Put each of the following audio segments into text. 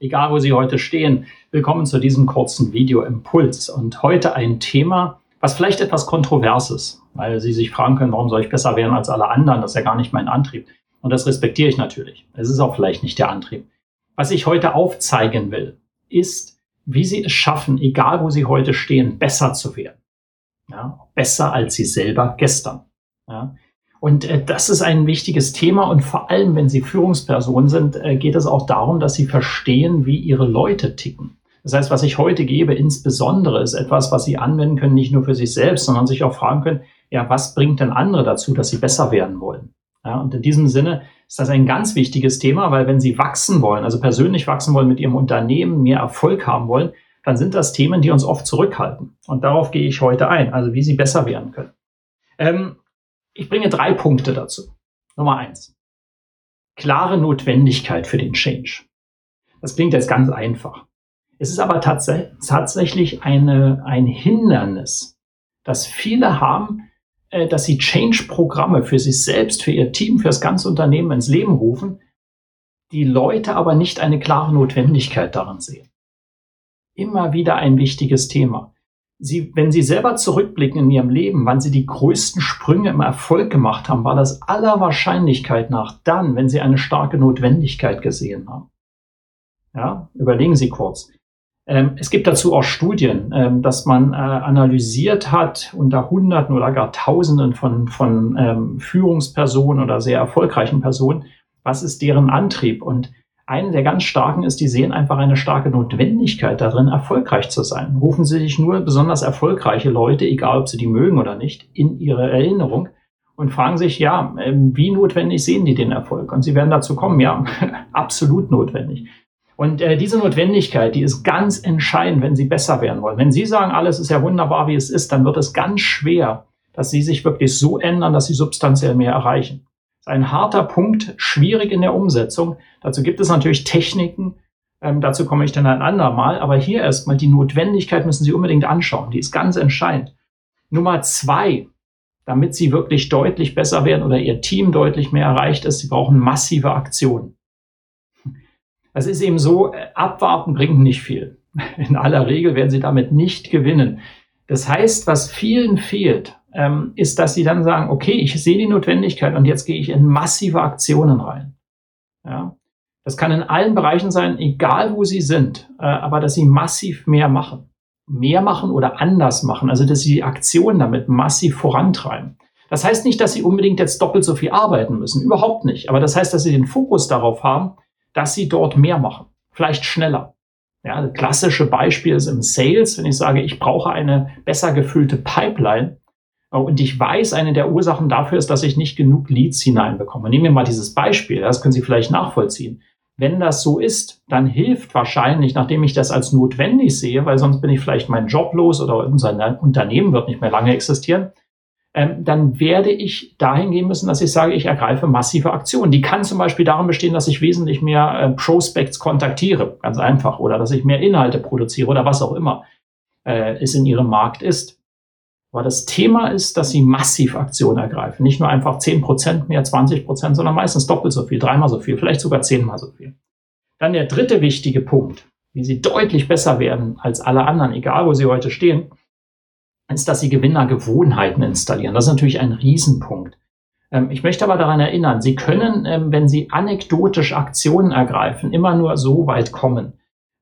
egal wo Sie heute stehen, willkommen zu diesem kurzen Video-Impuls. Und heute ein Thema, was vielleicht etwas kontrovers ist, weil Sie sich fragen können, warum soll ich besser werden als alle anderen? Das ist ja gar nicht mein Antrieb. Und das respektiere ich natürlich. Es ist auch vielleicht nicht der Antrieb. Was ich heute aufzeigen will, ist, wie Sie es schaffen, egal wo Sie heute stehen, besser zu werden. Ja, besser als Sie selber gestern. Ja, und äh, das ist ein wichtiges Thema und vor allem, wenn Sie Führungsperson sind, äh, geht es auch darum, dass Sie verstehen, wie Ihre Leute ticken. Das heißt, was ich heute gebe, insbesondere ist etwas, was Sie anwenden können, nicht nur für sich selbst, sondern sich auch fragen können, ja, was bringt denn andere dazu, dass sie besser werden wollen? Ja, und in diesem Sinne ist das ein ganz wichtiges Thema, weil wenn Sie wachsen wollen, also persönlich wachsen wollen mit Ihrem Unternehmen, mehr Erfolg haben wollen, dann sind das Themen, die uns oft zurückhalten. Und darauf gehe ich heute ein, also wie Sie besser werden können. Ähm, ich bringe drei Punkte dazu. Nummer eins. Klare Notwendigkeit für den Change. Das klingt jetzt ganz einfach. Es ist aber tats tatsächlich eine, ein Hindernis, dass viele haben, äh, dass sie Change-Programme für sich selbst, für ihr Team, für das ganze Unternehmen ins Leben rufen, die Leute aber nicht eine klare Notwendigkeit daran sehen. Immer wieder ein wichtiges Thema. Sie, wenn Sie selber zurückblicken in Ihrem Leben, wann Sie die größten Sprünge im Erfolg gemacht haben, war das aller Wahrscheinlichkeit nach dann, wenn Sie eine starke Notwendigkeit gesehen haben. Ja, überlegen Sie kurz. Ähm, es gibt dazu auch Studien, ähm, dass man äh, analysiert hat unter Hunderten oder gar Tausenden von, von ähm, Führungspersonen oder sehr erfolgreichen Personen, was ist deren Antrieb und eine der ganz starken ist, die sehen einfach eine starke Notwendigkeit darin, erfolgreich zu sein. Rufen Sie sich nur besonders erfolgreiche Leute, egal ob Sie die mögen oder nicht, in Ihre Erinnerung und fragen sich, ja, ähm, wie notwendig sehen die den Erfolg? Und Sie werden dazu kommen, ja, absolut notwendig. Und äh, diese Notwendigkeit, die ist ganz entscheidend, wenn Sie besser werden wollen. Wenn Sie sagen, alles ist ja wunderbar, wie es ist, dann wird es ganz schwer, dass Sie sich wirklich so ändern, dass Sie substanziell mehr erreichen ein harter Punkt, schwierig in der Umsetzung. Dazu gibt es natürlich Techniken, ähm, dazu komme ich dann ein andermal, aber hier erstmal die Notwendigkeit müssen Sie unbedingt anschauen, die ist ganz entscheidend. Nummer zwei, damit Sie wirklich deutlich besser werden oder Ihr Team deutlich mehr erreicht ist, Sie brauchen massive Aktionen. Es ist eben so, äh, abwarten bringt nicht viel. In aller Regel werden Sie damit nicht gewinnen. Das heißt, was vielen fehlt, ähm, ist, dass sie dann sagen, okay, ich sehe die Notwendigkeit und jetzt gehe ich in massive Aktionen rein. Ja? Das kann in allen Bereichen sein, egal wo sie sind, äh, aber dass sie massiv mehr machen. Mehr machen oder anders machen. Also, dass sie die Aktion damit massiv vorantreiben. Das heißt nicht, dass sie unbedingt jetzt doppelt so viel arbeiten müssen. Überhaupt nicht. Aber das heißt, dass sie den Fokus darauf haben, dass sie dort mehr machen. Vielleicht schneller. Ja, das klassische Beispiel ist im Sales, wenn ich sage, ich brauche eine besser gefüllte Pipeline, und ich weiß, eine der Ursachen dafür ist, dass ich nicht genug Leads hineinbekomme. Nehmen wir mal dieses Beispiel, das können Sie vielleicht nachvollziehen. Wenn das so ist, dann hilft wahrscheinlich, nachdem ich das als notwendig sehe, weil sonst bin ich vielleicht meinen Job los oder unser Unternehmen wird nicht mehr lange existieren, ähm, dann werde ich dahin gehen müssen, dass ich sage, ich ergreife massive Aktionen. Die kann zum Beispiel darin bestehen, dass ich wesentlich mehr äh, Prospects kontaktiere, ganz einfach, oder dass ich mehr Inhalte produziere oder was auch immer äh, es in Ihrem Markt ist. Aber das Thema ist, dass sie massiv Aktionen ergreifen. Nicht nur einfach 10% mehr, 20%, sondern meistens doppelt so viel, dreimal so viel, vielleicht sogar zehnmal so viel. Dann der dritte wichtige Punkt, wie sie deutlich besser werden als alle anderen, egal wo sie heute stehen, ist, dass sie Gewinnergewohnheiten installieren. Das ist natürlich ein Riesenpunkt. Ähm, ich möchte aber daran erinnern, Sie können, ähm, wenn Sie anekdotisch Aktionen ergreifen, immer nur so weit kommen.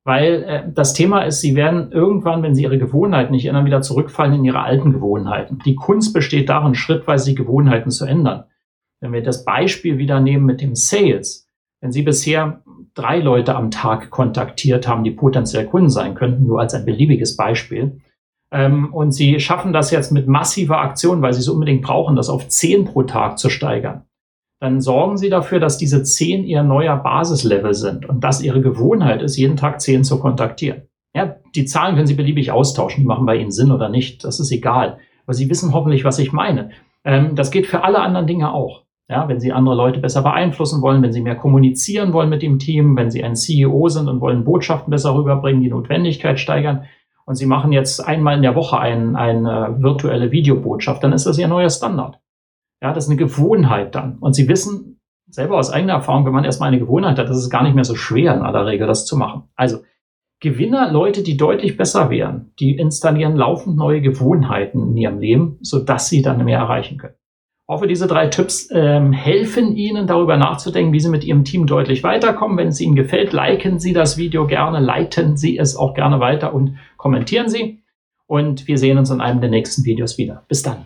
Weil äh, das Thema ist, sie werden irgendwann, wenn sie ihre Gewohnheiten nicht ändern, wieder zurückfallen in ihre alten Gewohnheiten. Die Kunst besteht darin, schrittweise die Gewohnheiten zu ändern. Wenn wir das Beispiel wieder nehmen mit dem Sales, wenn Sie bisher drei Leute am Tag kontaktiert haben, die potenziell Kunden sein könnten, nur als ein beliebiges Beispiel, ähm, und Sie schaffen das jetzt mit massiver Aktion, weil Sie es unbedingt brauchen, das auf zehn pro Tag zu steigern, dann sorgen Sie dafür, dass diese 10 Ihr neuer Basislevel sind und dass Ihre Gewohnheit ist, jeden Tag 10 zu kontaktieren. Ja, die Zahlen können Sie beliebig austauschen, die machen bei Ihnen Sinn oder nicht, das ist egal. Aber Sie wissen hoffentlich, was ich meine. Ähm, das geht für alle anderen Dinge auch. Ja, wenn Sie andere Leute besser beeinflussen wollen, wenn Sie mehr kommunizieren wollen mit dem Team, wenn Sie ein CEO sind und wollen Botschaften besser rüberbringen, die Notwendigkeit steigern und Sie machen jetzt einmal in der Woche ein, eine virtuelle Videobotschaft, dann ist das Ihr neuer Standard. Ja, das ist eine Gewohnheit dann. Und Sie wissen selber aus eigener Erfahrung, wenn man erstmal eine Gewohnheit hat, ist gar nicht mehr so schwer in aller Regel, das zu machen. Also Gewinner, Leute, die deutlich besser wären, die installieren laufend neue Gewohnheiten in ihrem Leben, sodass sie dann mehr erreichen können hoffe, diese drei Tipps ähm, helfen Ihnen darüber nachzudenken, wie Sie mit Ihrem Team deutlich weiterkommen. Wenn es Ihnen gefällt, liken Sie das Video gerne, leiten Sie es auch gerne weiter und kommentieren Sie. Und wir sehen uns in einem der nächsten Videos wieder. Bis dann.